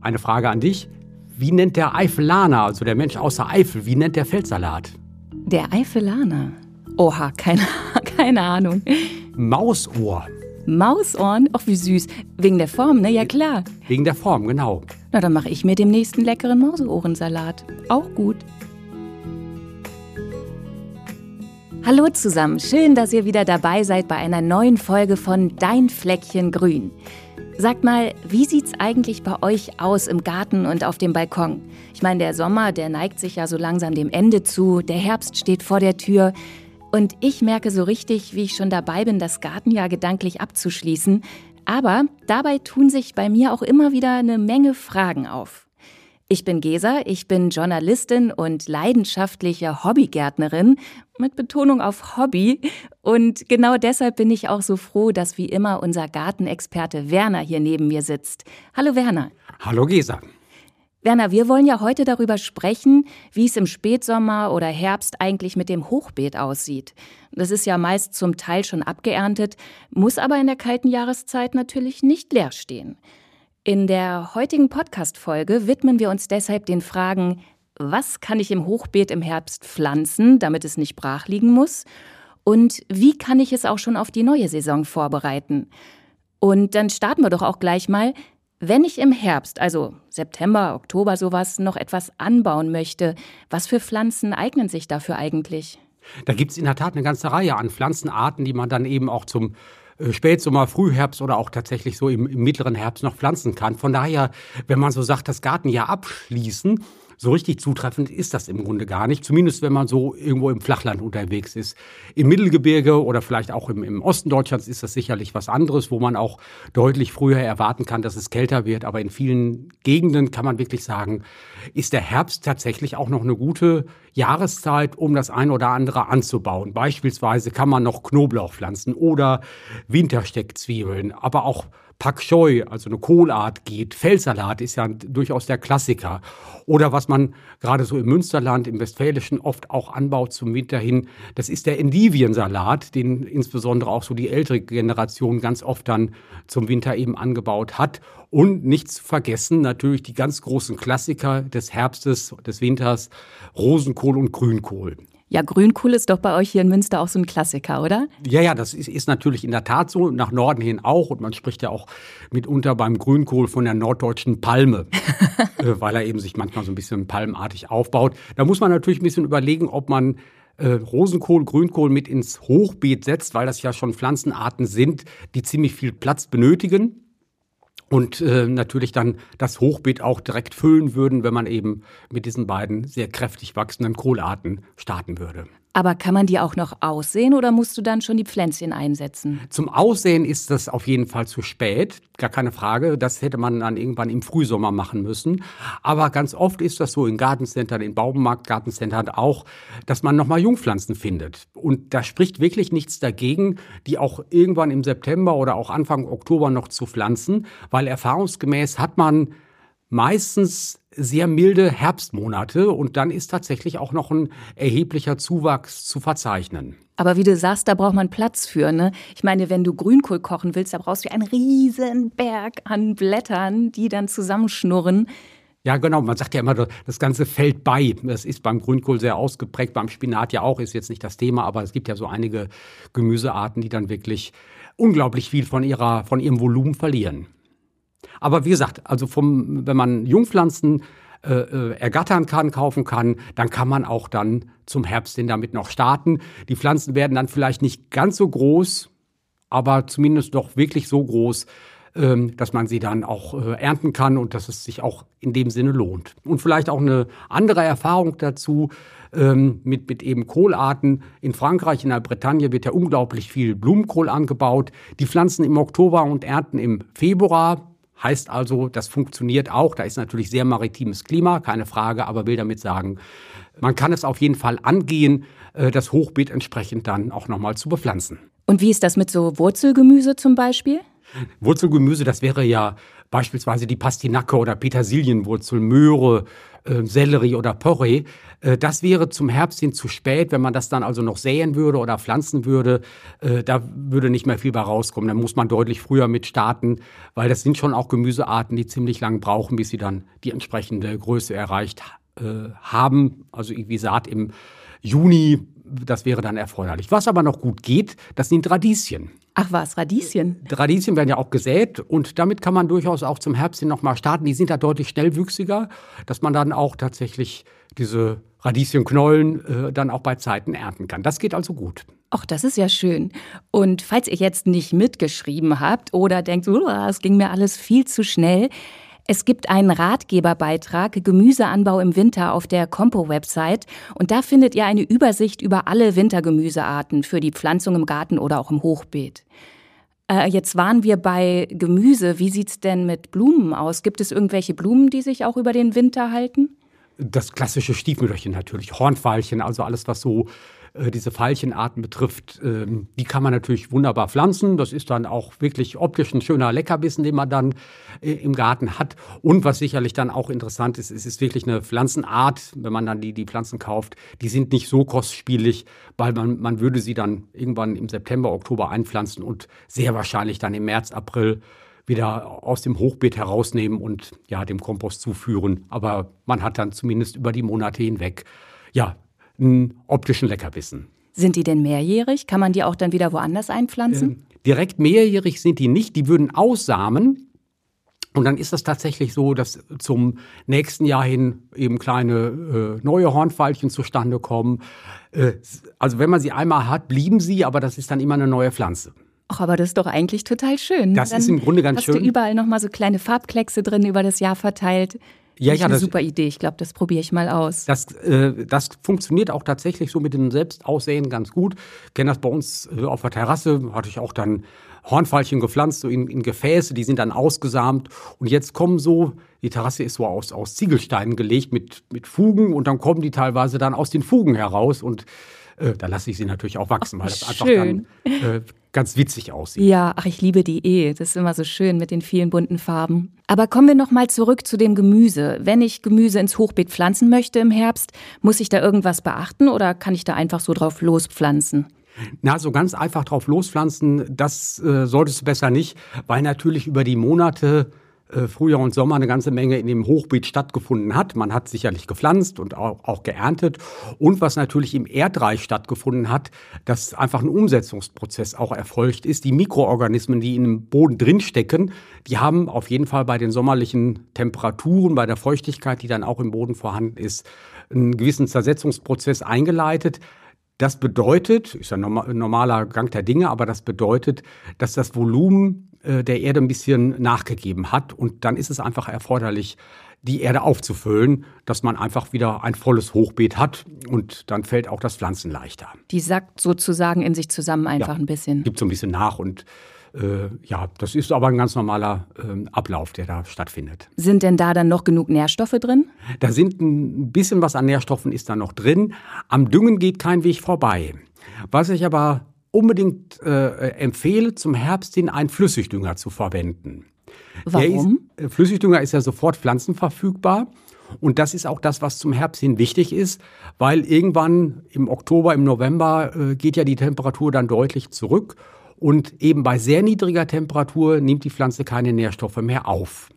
Eine Frage an dich. Wie nennt der Eifelaner, also der Mensch außer Eifel, wie nennt der Feldsalat? Der Eifelaner? Oha, keine, keine Ahnung. Mausohr. Mausohren? Ach, wie süß. Wegen der Form, ne? Ja, klar. Wegen der Form, genau. Na, dann mache ich mir demnächst einen leckeren Mauseohrensalat. Auch gut. Hallo zusammen, schön, dass ihr wieder dabei seid bei einer neuen Folge von Dein Fleckchen Grün. Sagt mal, wie sieht's eigentlich bei euch aus im Garten und auf dem Balkon? Ich meine, der Sommer, der neigt sich ja so langsam dem Ende zu, der Herbst steht vor der Tür. Und ich merke so richtig, wie ich schon dabei bin, das Gartenjahr gedanklich abzuschließen. Aber dabei tun sich bei mir auch immer wieder eine Menge Fragen auf. Ich bin Gesa, ich bin Journalistin und leidenschaftliche Hobbygärtnerin mit Betonung auf Hobby. Und genau deshalb bin ich auch so froh, dass wie immer unser Gartenexperte Werner hier neben mir sitzt. Hallo Werner. Hallo Gesa. Werner, wir wollen ja heute darüber sprechen, wie es im Spätsommer oder Herbst eigentlich mit dem Hochbeet aussieht. Das ist ja meist zum Teil schon abgeerntet, muss aber in der kalten Jahreszeit natürlich nicht leer stehen. In der heutigen Podcast-Folge widmen wir uns deshalb den Fragen, was kann ich im Hochbeet im Herbst pflanzen, damit es nicht brach liegen muss? Und wie kann ich es auch schon auf die neue Saison vorbereiten? Und dann starten wir doch auch gleich mal. Wenn ich im Herbst, also September, Oktober sowas, noch etwas anbauen möchte, was für Pflanzen eignen sich dafür eigentlich? Da gibt es in der Tat eine ganze Reihe an Pflanzenarten, die man dann eben auch zum Spätsommer, Frühherbst oder auch tatsächlich so im, im mittleren Herbst noch pflanzen kann. Von daher, wenn man so sagt, das Gartenjahr abschließen, so richtig zutreffend ist das im Grunde gar nicht. Zumindest wenn man so irgendwo im Flachland unterwegs ist. Im Mittelgebirge oder vielleicht auch im, im Osten Deutschlands ist das sicherlich was anderes, wo man auch deutlich früher erwarten kann, dass es kälter wird. Aber in vielen Gegenden kann man wirklich sagen, ist der Herbst tatsächlich auch noch eine gute Jahreszeit, um das ein oder andere anzubauen. Beispielsweise kann man noch Knoblauch pflanzen oder Wintersteckzwiebeln, aber auch Pak Choi, also eine Kohlart geht. Feldsalat ist ja durchaus der Klassiker. Oder was man gerade so im Münsterland, im Westfälischen oft auch anbaut zum Winter hin, das ist der Endiviensalat, den insbesondere auch so die ältere Generation ganz oft dann zum Winter eben angebaut hat. Und nicht zu vergessen natürlich die ganz großen Klassiker des Herbstes, des Winters, Rosenkohl und Grünkohl. Ja, Grünkohl ist doch bei euch hier in Münster auch so ein Klassiker, oder? Ja, ja, das ist, ist, natürlich in der Tat so, nach Norden hin auch. Und man spricht ja auch mitunter beim Grünkohl von der norddeutschen Palme, äh, weil er eben sich manchmal so ein bisschen palmartig aufbaut. Da muss man natürlich ein bisschen überlegen, ob man äh, Rosenkohl, Grünkohl mit ins Hochbeet setzt, weil das ja schon Pflanzenarten sind, die ziemlich viel Platz benötigen und äh, natürlich dann das Hochbeet auch direkt füllen würden, wenn man eben mit diesen beiden sehr kräftig wachsenden Kohlarten starten würde. Aber kann man die auch noch aussehen oder musst du dann schon die Pflänzchen einsetzen? Zum Aussehen ist das auf jeden Fall zu spät, gar keine Frage. Das hätte man dann irgendwann im Frühsommer machen müssen. Aber ganz oft ist das so in Gartencentern, in Baumarkt-Gartencentern auch, dass man nochmal Jungpflanzen findet. Und da spricht wirklich nichts dagegen, die auch irgendwann im September oder auch Anfang Oktober noch zu pflanzen, weil erfahrungsgemäß hat man meistens sehr milde Herbstmonate und dann ist tatsächlich auch noch ein erheblicher Zuwachs zu verzeichnen. Aber wie du sagst, da braucht man Platz für, ne? Ich meine, wenn du Grünkohl kochen willst, da brauchst du einen riesen Berg an Blättern, die dann zusammenschnurren. Ja, genau. Man sagt ja immer, das Ganze fällt bei. Das ist beim Grünkohl sehr ausgeprägt, beim Spinat ja auch, ist jetzt nicht das Thema, aber es gibt ja so einige Gemüsearten, die dann wirklich unglaublich viel von, ihrer, von ihrem Volumen verlieren. Aber wie gesagt, also vom, wenn man Jungpflanzen äh, äh, ergattern kann, kaufen kann, dann kann man auch dann zum Herbst hin damit noch starten. Die Pflanzen werden dann vielleicht nicht ganz so groß, aber zumindest doch wirklich so groß, ähm, dass man sie dann auch äh, ernten kann und dass es sich auch in dem Sinne lohnt. Und vielleicht auch eine andere Erfahrung dazu ähm, mit, mit eben Kohlarten. In Frankreich, in der Bretagne wird ja unglaublich viel Blumenkohl angebaut. Die pflanzen im Oktober und ernten im Februar. Heißt also, das funktioniert auch. Da ist natürlich sehr maritimes Klima, keine Frage, aber will damit sagen, man kann es auf jeden Fall angehen, äh, das Hochbeet entsprechend dann auch nochmal zu bepflanzen. Und wie ist das mit so Wurzelgemüse zum Beispiel? Wurzelgemüse, das wäre ja beispielsweise die Pastinacke oder Petersilienwurzel, Möhre, äh, Sellerie oder Porree. Äh, das wäre zum Herbst hin zu spät, wenn man das dann also noch säen würde oder pflanzen würde. Äh, da würde nicht mehr viel bei rauskommen. Dann muss man deutlich früher mit starten, weil das sind schon auch Gemüsearten, die ziemlich lang brauchen, bis sie dann die entsprechende Größe erreicht äh, haben. Also wie Saat im Juni, das wäre dann erforderlich. Was aber noch gut geht, das sind Radieschen. Ach was, Radieschen? Radieschen werden ja auch gesät und damit kann man durchaus auch zum Herbst hin nochmal starten. Die sind da deutlich schnellwüchsiger, dass man dann auch tatsächlich diese Radieschenknollen äh, dann auch bei Zeiten ernten kann. Das geht also gut. Ach, das ist ja schön. Und falls ihr jetzt nicht mitgeschrieben habt oder denkt, es ging mir alles viel zu schnell, es gibt einen Ratgeberbeitrag Gemüseanbau im Winter auf der Compo-Website und da findet ihr eine Übersicht über alle Wintergemüsearten für die Pflanzung im Garten oder auch im Hochbeet. Äh, jetzt waren wir bei Gemüse. Wie sieht's denn mit Blumen aus? Gibt es irgendwelche Blumen, die sich auch über den Winter halten? Das klassische Stiefmütterchen natürlich, Hornfeilchen, also alles, was so äh, diese Veilchenarten betrifft, ähm, die kann man natürlich wunderbar pflanzen. Das ist dann auch wirklich optisch ein schöner Leckerbissen, den man dann äh, im Garten hat. Und was sicherlich dann auch interessant ist, es ist wirklich eine Pflanzenart, wenn man dann die, die Pflanzen kauft, die sind nicht so kostspielig, weil man, man würde sie dann irgendwann im September, Oktober einpflanzen und sehr wahrscheinlich dann im März, April wieder aus dem Hochbeet herausnehmen und ja, dem Kompost zuführen. Aber man hat dann zumindest über die Monate hinweg ja, einen optischen Leckerbissen. Sind die denn mehrjährig? Kann man die auch dann wieder woanders einpflanzen? Äh, direkt mehrjährig sind die nicht. Die würden aussamen. Und dann ist das tatsächlich so, dass zum nächsten Jahr hin eben kleine äh, neue Hornfeilchen zustande kommen. Äh, also wenn man sie einmal hat, blieben sie, aber das ist dann immer eine neue Pflanze. Ach, aber das ist doch eigentlich total schön. Das dann ist im Grunde ganz hast schön. Hast du überall nochmal so kleine Farbkleckse drin über das Jahr verteilt. Ja, ja, eine das, super Idee. Ich glaube, das probiere ich mal aus. Das, äh, das funktioniert auch tatsächlich so mit dem Selbstaussehen ganz gut. Ich kenne das bei uns äh, auf der Terrasse, hatte ich auch dann Hornfeilchen gepflanzt, so in, in, Gefäße, die sind dann ausgesamt. Und jetzt kommen so, die Terrasse ist so aus, aus Ziegelsteinen gelegt mit, mit Fugen und dann kommen die teilweise dann aus den Fugen heraus und äh, da lasse ich sie natürlich auch wachsen, weil das einfach schön. dann äh, ganz witzig aussieht. Ja, ach, ich liebe die eh. Das ist immer so schön mit den vielen bunten Farben. Aber kommen wir noch mal zurück zu dem Gemüse. Wenn ich Gemüse ins Hochbeet pflanzen möchte im Herbst, muss ich da irgendwas beachten oder kann ich da einfach so drauf lospflanzen? Na, so ganz einfach drauf lospflanzen, das äh, solltest du besser nicht, weil natürlich über die Monate Frühjahr und Sommer eine ganze Menge in dem Hochbeet stattgefunden hat. Man hat sicherlich gepflanzt und auch, auch geerntet. Und was natürlich im Erdreich stattgefunden hat, dass einfach ein Umsetzungsprozess auch erfolgt ist. Die Mikroorganismen, die im Boden drinstecken, die haben auf jeden Fall bei den sommerlichen Temperaturen, bei der Feuchtigkeit, die dann auch im Boden vorhanden ist, einen gewissen Zersetzungsprozess eingeleitet. Das bedeutet, ist ein normaler Gang der Dinge, aber das bedeutet, dass das Volumen äh, der Erde ein bisschen nachgegeben hat. Und dann ist es einfach erforderlich, die Erde aufzufüllen, dass man einfach wieder ein volles Hochbeet hat und dann fällt auch das Pflanzen leichter. Die sackt sozusagen in sich zusammen einfach ja, ein bisschen. Gibt so ein bisschen nach und äh, ja, das ist aber ein ganz normaler äh, Ablauf, der da stattfindet. Sind denn da dann noch genug Nährstoffe drin? Da sind ein bisschen was an Nährstoffen ist da noch drin. Am Düngen geht kein Weg vorbei. Was ich aber unbedingt äh, empfehle, zum Herbst hin einen Flüssigdünger zu verwenden. Warum? Ist, äh, Flüssigdünger ist ja sofort pflanzenverfügbar. Und das ist auch das, was zum Herbst hin wichtig ist, weil irgendwann im Oktober, im November äh, geht ja die Temperatur dann deutlich zurück. Und eben bei sehr niedriger Temperatur nimmt die Pflanze keine Nährstoffe mehr auf.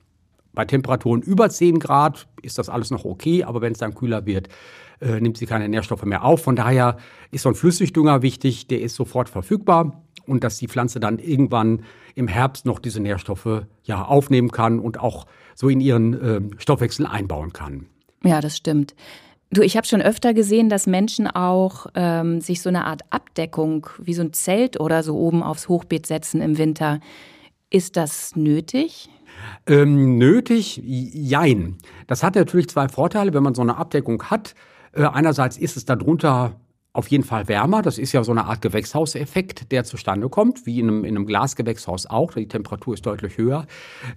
Bei Temperaturen über 10 Grad ist das alles noch okay, aber wenn es dann kühler wird, äh, nimmt sie keine Nährstoffe mehr auf. Von daher ist so ein Flüssigdünger wichtig, der ist sofort verfügbar und dass die Pflanze dann irgendwann im Herbst noch diese Nährstoffe ja aufnehmen kann und auch so in ihren äh, Stoffwechsel einbauen kann. Ja, das stimmt. Du, ich habe schon öfter gesehen, dass Menschen auch ähm, sich so eine Art Abdeckung wie so ein Zelt oder so oben aufs Hochbeet setzen im Winter. Ist das nötig? Ähm, nötig? Jein. Das hat natürlich zwei Vorteile, wenn man so eine Abdeckung hat. Äh, einerseits ist es darunter auf jeden Fall wärmer. Das ist ja so eine Art Gewächshauseffekt, der zustande kommt, wie in einem, in einem Glasgewächshaus auch. Die Temperatur ist deutlich höher.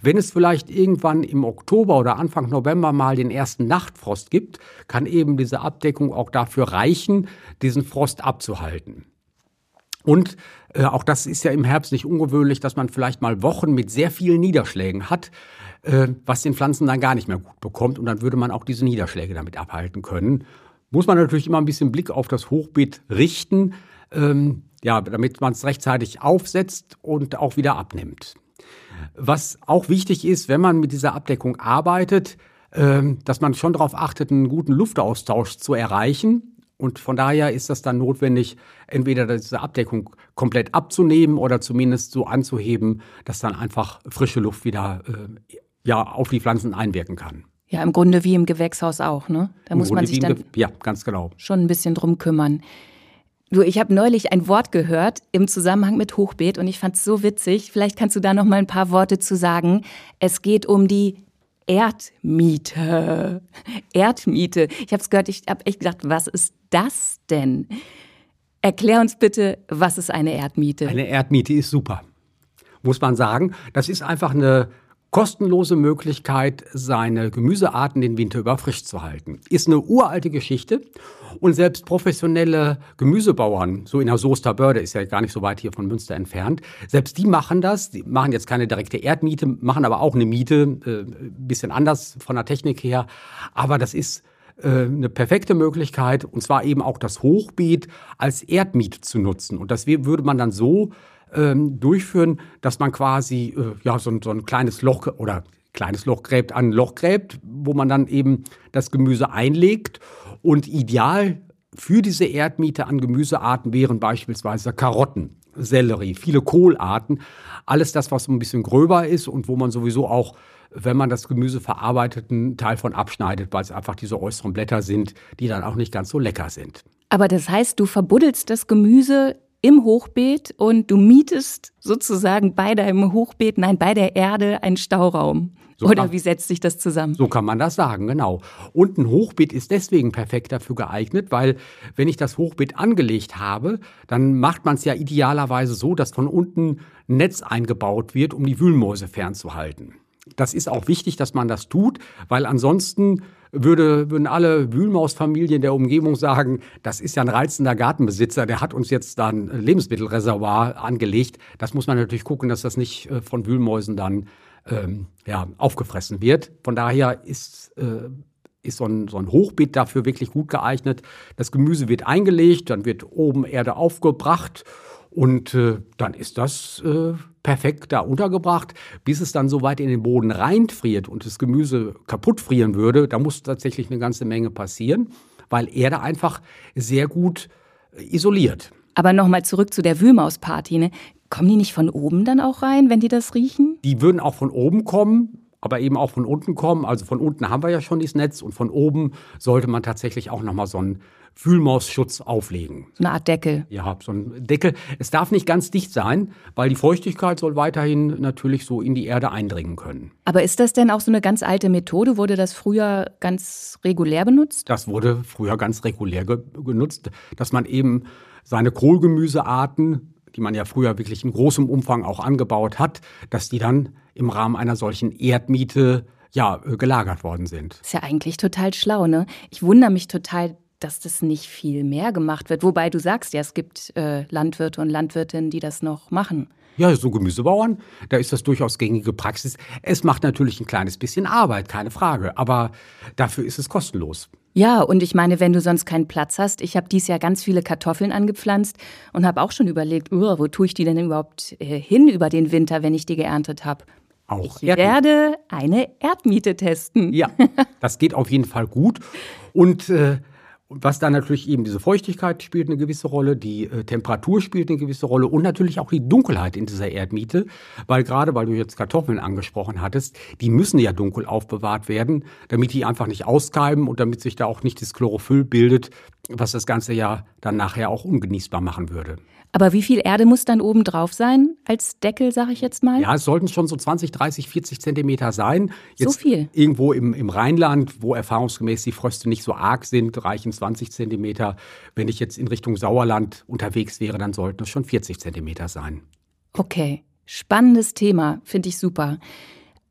Wenn es vielleicht irgendwann im Oktober oder Anfang November mal den ersten Nachtfrost gibt, kann eben diese Abdeckung auch dafür reichen, diesen Frost abzuhalten. Und äh, auch das ist ja im Herbst nicht ungewöhnlich, dass man vielleicht mal Wochen mit sehr vielen Niederschlägen hat, äh, was den Pflanzen dann gar nicht mehr gut bekommt. Und dann würde man auch diese Niederschläge damit abhalten können. Muss man natürlich immer ein bisschen Blick auf das Hochbeet richten, ähm, ja, damit man es rechtzeitig aufsetzt und auch wieder abnimmt. Was auch wichtig ist, wenn man mit dieser Abdeckung arbeitet, ähm, dass man schon darauf achtet, einen guten Luftaustausch zu erreichen. Und von daher ist das dann notwendig, entweder diese Abdeckung komplett abzunehmen oder zumindest so anzuheben, dass dann einfach frische Luft wieder äh, ja, auf die Pflanzen einwirken kann. Ja, im Grunde wie im Gewächshaus auch, ne? Da Im muss Grunde man sich dann ja, ganz genau. schon ein bisschen drum kümmern. Du, ich habe neulich ein Wort gehört im Zusammenhang mit Hochbeet und ich fand es so witzig. Vielleicht kannst du da noch mal ein paar Worte zu sagen. Es geht um die Erdmiete. Erdmiete. Ich habe es gehört, ich habe echt gedacht, was ist das denn? Erklär uns bitte, was ist eine Erdmiete? Eine Erdmiete ist super. Muss man sagen, das ist einfach eine kostenlose Möglichkeit, seine Gemüsearten den Winter über frisch zu halten. Ist eine uralte Geschichte und selbst professionelle Gemüsebauern, so in der Soester Börde, ist ja gar nicht so weit hier von Münster entfernt, selbst die machen das. Die machen jetzt keine direkte Erdmiete, machen aber auch eine Miete, äh, bisschen anders von der Technik her. Aber das ist äh, eine perfekte Möglichkeit, und zwar eben auch das Hochbeet als Erdmiete zu nutzen. Und das würde man dann so ähm, durchführen, dass man quasi äh, ja, so, so, ein kleines Loch oder kleines Loch gräbt an ein Loch gräbt, wo man dann eben das Gemüse einlegt. Und ideal für diese Erdmiete an Gemüsearten wären beispielsweise Karotten, Sellerie, viele Kohlarten, alles das, was ein bisschen gröber ist und wo man sowieso auch wenn man das Gemüse verarbeitet, einen Teil von abschneidet, weil es einfach diese äußeren Blätter sind, die dann auch nicht ganz so lecker sind. Aber das heißt, du verbuddelst das Gemüse im Hochbeet und du mietest sozusagen bei deinem Hochbeet, nein, bei der Erde einen Stauraum. So Oder kann, wie setzt sich das zusammen? So kann man das sagen, genau. Und ein Hochbeet ist deswegen perfekt dafür geeignet, weil wenn ich das Hochbeet angelegt habe, dann macht man es ja idealerweise so, dass von unten ein Netz eingebaut wird, um die Wühlmäuse fernzuhalten. Das ist auch wichtig, dass man das tut, weil ansonsten würde, würden alle Wühlmausfamilien der Umgebung sagen, das ist ja ein reizender Gartenbesitzer, der hat uns jetzt da ein Lebensmittelreservoir angelegt. Das muss man natürlich gucken, dass das nicht äh, von Wühlmäusen dann ähm, ja, aufgefressen wird. Von daher ist, äh, ist so ein, so ein Hochbeet dafür wirklich gut geeignet. Das Gemüse wird eingelegt, dann wird oben Erde aufgebracht und äh, dann ist das äh, perfekt da untergebracht, bis es dann so weit in den Boden reinfriert und das Gemüse kaputt frieren würde. Da muss tatsächlich eine ganze Menge passieren, weil Erde einfach sehr gut äh, isoliert. Aber nochmal zurück zu der Wühlmausparty. Ne? Kommen die nicht von oben dann auch rein, wenn die das riechen? Die würden auch von oben kommen, aber eben auch von unten kommen. Also von unten haben wir ja schon dieses Netz und von oben sollte man tatsächlich auch nochmal so ein Fühlmausschutz auflegen. So eine Art Deckel. Ja, so ein Deckel. Es darf nicht ganz dicht sein, weil die Feuchtigkeit soll weiterhin natürlich so in die Erde eindringen können. Aber ist das denn auch so eine ganz alte Methode? Wurde das früher ganz regulär benutzt? Das wurde früher ganz regulär ge genutzt, dass man eben seine Kohlgemüsearten, die man ja früher wirklich in großem Umfang auch angebaut hat, dass die dann im Rahmen einer solchen Erdmiete ja, gelagert worden sind. Ist ja eigentlich total schlau, ne? Ich wundere mich total, dass das nicht viel mehr gemacht wird. Wobei du sagst ja, es gibt äh, Landwirte und Landwirtinnen, die das noch machen. Ja, so Gemüsebauern, da ist das durchaus gängige Praxis. Es macht natürlich ein kleines bisschen Arbeit, keine Frage, aber dafür ist es kostenlos. Ja, und ich meine, wenn du sonst keinen Platz hast, ich habe dieses Jahr ganz viele Kartoffeln angepflanzt und habe auch schon überlegt, uh, wo tue ich die denn überhaupt äh, hin über den Winter, wenn ich die geerntet habe? Auch ich werde eine Erdmiete testen. Ja, das geht auf jeden Fall gut. Und äh, was dann natürlich eben diese Feuchtigkeit spielt eine gewisse Rolle, die äh, Temperatur spielt eine gewisse Rolle und natürlich auch die Dunkelheit in dieser Erdmiete, weil gerade weil du jetzt Kartoffeln angesprochen hattest, die müssen ja dunkel aufbewahrt werden, damit die einfach nicht auskeimen und damit sich da auch nicht das Chlorophyll bildet, was das Ganze ja dann nachher auch ungenießbar machen würde. Aber wie viel Erde muss dann oben drauf sein als Deckel, sage ich jetzt mal? Ja, es sollten schon so 20, 30, 40 Zentimeter sein. Jetzt so viel? Irgendwo im, im Rheinland, wo erfahrungsgemäß die Fröste nicht so arg sind, reichen 20 Zentimeter. Wenn ich jetzt in Richtung Sauerland unterwegs wäre, dann sollten es schon 40 Zentimeter sein. Okay, spannendes Thema, finde ich super.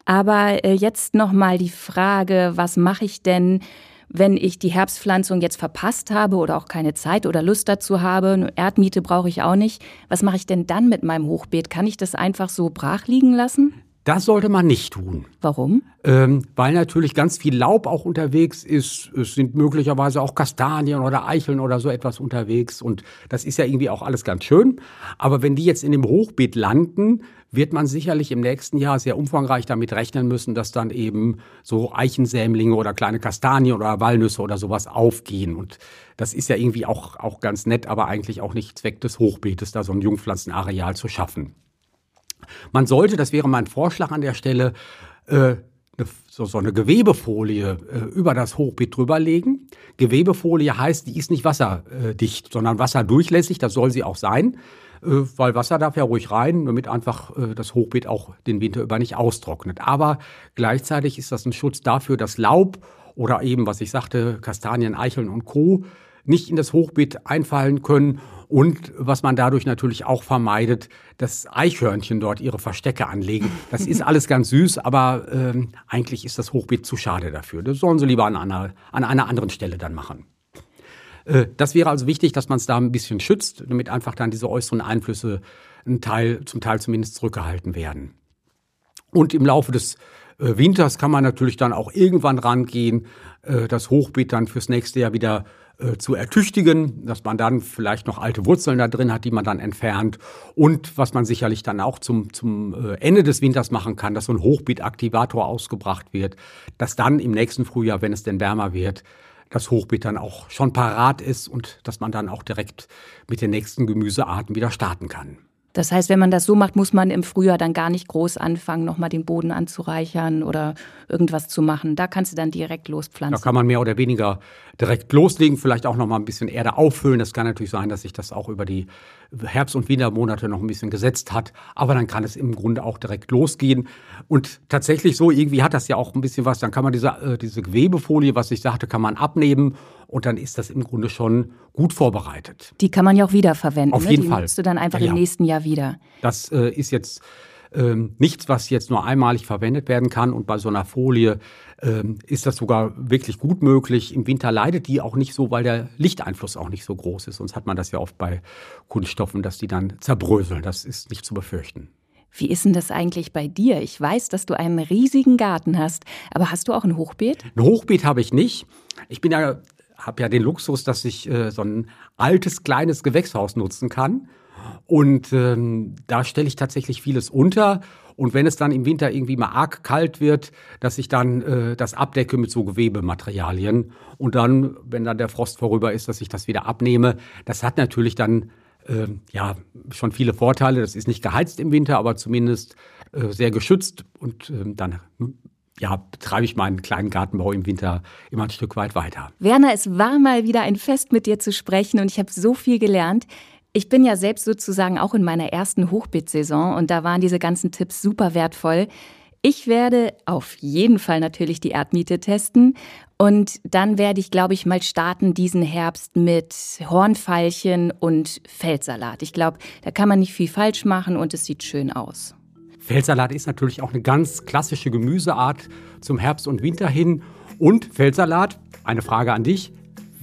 Aber äh, jetzt noch mal die Frage, was mache ich denn wenn ich die Herbstpflanzung jetzt verpasst habe oder auch keine Zeit oder Lust dazu habe, Erdmiete brauche ich auch nicht, was mache ich denn dann mit meinem Hochbeet? Kann ich das einfach so brach liegen lassen? Das sollte man nicht tun. Warum? Ähm, weil natürlich ganz viel Laub auch unterwegs ist. Es sind möglicherweise auch Kastanien oder Eicheln oder so etwas unterwegs. Und das ist ja irgendwie auch alles ganz schön. Aber wenn die jetzt in dem Hochbeet landen, wird man sicherlich im nächsten Jahr sehr umfangreich damit rechnen müssen, dass dann eben so Eichensämlinge oder kleine Kastanien oder Walnüsse oder sowas aufgehen. Und das ist ja irgendwie auch, auch ganz nett, aber eigentlich auch nicht Zweck des Hochbeetes, da so ein Jungpflanzenareal zu schaffen. Man sollte, das wäre mein Vorschlag an der Stelle, äh, so, so eine Gewebefolie äh, über das Hochbeet drüberlegen. Gewebefolie heißt, die ist nicht wasserdicht, sondern wasserdurchlässig, das soll sie auch sein, äh, weil Wasser darf ja ruhig rein, damit einfach das Hochbeet auch den Winter über nicht austrocknet. Aber gleichzeitig ist das ein Schutz dafür, dass Laub oder eben, was ich sagte, Kastanien, Eicheln und Co. nicht in das Hochbeet einfallen können und was man dadurch natürlich auch vermeidet, dass Eichhörnchen dort ihre Verstecke anlegen. Das ist alles ganz süß, aber ähm, eigentlich ist das Hochbeet zu schade dafür. Das sollen sie lieber an einer, an einer anderen Stelle dann machen. Äh, das wäre also wichtig, dass man es da ein bisschen schützt, damit einfach dann diese äußeren Einflüsse ein Teil, zum Teil zumindest zurückgehalten werden. Und im Laufe des äh, Winters kann man natürlich dann auch irgendwann rangehen, äh, das Hochbeet dann fürs nächste Jahr wieder äh, zu ertüchtigen, dass man dann vielleicht noch alte Wurzeln da drin hat, die man dann entfernt. Und was man sicherlich dann auch zum, zum äh, Ende des Winters machen kann, dass so ein Hochbeetaktivator ausgebracht wird, dass dann im nächsten Frühjahr, wenn es denn wärmer wird, das Hochbeet dann auch schon parat ist und dass man dann auch direkt mit den nächsten Gemüsearten wieder starten kann. Das heißt, wenn man das so macht, muss man im Frühjahr dann gar nicht groß anfangen, nochmal den Boden anzureichern oder irgendwas zu machen. Da kannst du dann direkt lospflanzen. Da kann man mehr oder weniger direkt loslegen, vielleicht auch nochmal ein bisschen Erde auffüllen. Das kann natürlich sein, dass sich das auch über die Herbst- und Wintermonate noch ein bisschen gesetzt hat. Aber dann kann es im Grunde auch direkt losgehen. Und tatsächlich so, irgendwie hat das ja auch ein bisschen was. Dann kann man diese, äh, diese Gewebefolie, was ich sagte, kann man abnehmen und dann ist das im Grunde schon gut vorbereitet. Die kann man ja auch wiederverwenden. Auf jeden ne? Die Fall. nutzt du dann einfach Ja, ja. im nächsten Jahr wieder. Das äh, ist jetzt ähm, nichts, was jetzt nur einmalig verwendet werden kann. Und bei so einer Folie ähm, ist das sogar wirklich gut möglich. Im Winter leidet die auch nicht so, weil der Lichteinfluss auch nicht so groß ist. Sonst hat man das ja oft bei Kunststoffen, dass die dann zerbröseln. Das ist nicht zu befürchten. Wie ist denn das eigentlich bei dir? Ich weiß, dass du einen riesigen Garten hast, aber hast du auch ein Hochbeet? Ein Hochbeet habe ich nicht. Ich bin ja, habe ja den Luxus, dass ich äh, so ein altes kleines Gewächshaus nutzen kann. Und ähm, da stelle ich tatsächlich vieles unter. Und wenn es dann im Winter irgendwie mal arg kalt wird, dass ich dann äh, das abdecke mit so Gewebematerialien. Und dann, wenn dann der Frost vorüber ist, dass ich das wieder abnehme. Das hat natürlich dann ähm, ja schon viele Vorteile. Das ist nicht geheizt im Winter, aber zumindest äh, sehr geschützt. Und ähm, dann ja, betreibe ich meinen kleinen Gartenbau im Winter immer ein Stück weit weiter. Werner, es war mal wieder ein Fest mit dir zu sprechen und ich habe so viel gelernt. Ich bin ja selbst sozusagen auch in meiner ersten Hochbeetsaison und da waren diese ganzen Tipps super wertvoll. Ich werde auf jeden Fall natürlich die Erdmiete testen und dann werde ich, glaube ich, mal starten diesen Herbst mit Hornfeilchen und Feldsalat. Ich glaube, da kann man nicht viel falsch machen und es sieht schön aus. Feldsalat ist natürlich auch eine ganz klassische Gemüseart zum Herbst und Winter hin. Und Feldsalat, eine Frage an dich.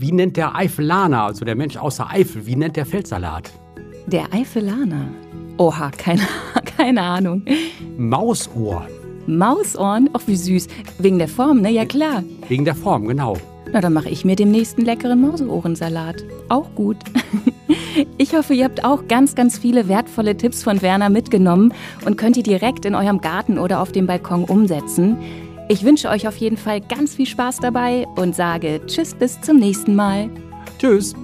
Wie nennt der Eifelaner, also der Mensch außer Eifel, wie nennt der Feldsalat? Der Eifelaner. Oha, keine, keine Ahnung. Mausohr. Mausohren, ach wie süß. Wegen der Form, ne? Ja klar. Wegen der Form, genau. Na, dann mache ich mir demnächst einen leckeren Mauseohrensalat. Auch gut. Ich hoffe, ihr habt auch ganz, ganz viele wertvolle Tipps von Werner mitgenommen und könnt die direkt in eurem Garten oder auf dem Balkon umsetzen. Ich wünsche euch auf jeden Fall ganz viel Spaß dabei und sage Tschüss bis zum nächsten Mal. Tschüss.